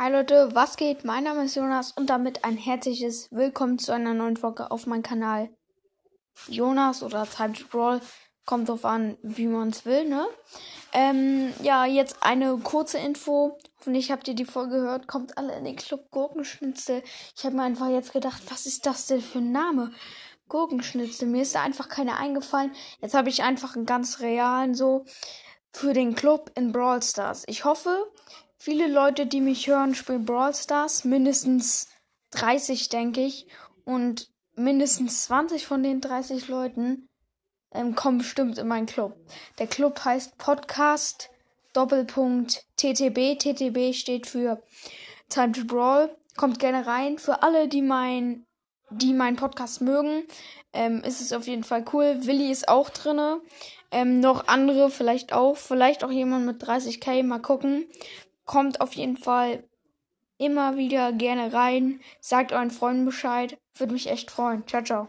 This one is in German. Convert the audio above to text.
Hi Leute, was geht? Mein Name ist Jonas und damit ein herzliches Willkommen zu einer neuen Folge auf meinem Kanal. Jonas oder Time to Brawl, kommt drauf an, wie man es will, ne? Ähm, ja, jetzt eine kurze Info. Hoffentlich habt ihr die Folge gehört. Kommt alle in den Club Gurkenschnitzel. Ich habe mir einfach jetzt gedacht, was ist das denn für ein Name? Gurkenschnitzel. Mir ist da einfach keiner eingefallen. Jetzt habe ich einfach einen ganz realen so für den Club in Brawl Stars. Ich hoffe, Viele Leute, die mich hören, spielen Brawl Stars. Mindestens 30, denke ich. Und mindestens 20 von den 30 Leuten ähm, kommen bestimmt in meinen Club. Der Club heißt Podcast Doppelpunkt TTB. TTB steht für Time to Brawl. Kommt gerne rein. Für alle, die mein, die meinen Podcast mögen, ähm, ist es auf jeden Fall cool. Willi ist auch drinne. Ähm, noch andere vielleicht auch. Vielleicht auch jemand mit 30k. Mal gucken. Kommt auf jeden Fall immer wieder gerne rein. Sagt euren Freunden Bescheid. Würde mich echt freuen. Ciao, ciao.